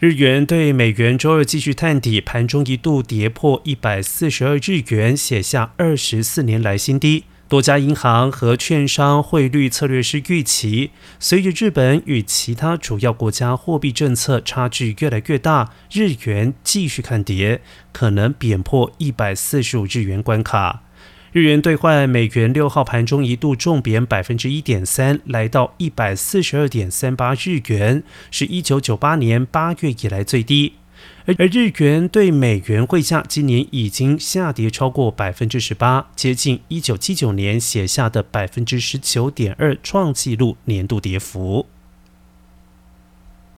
日元对美元周二继续探底，盘中一度跌破一百四十二日元，写下二十四年来新低。多家银行和券商汇率策略师预期，随着日本与其他主要国家货币政策差距越来越大，日元继续看跌，可能贬破一百四十五日元关卡。日元兑换美元六号盘中一度重贬百分之一点三，来到一百四十二点三八日元，是一九九八年八月以来最低。而而日元对美元汇价今年已经下跌超过百分之十八，接近一九七九年写下的百分之十九点二创纪录年度跌幅。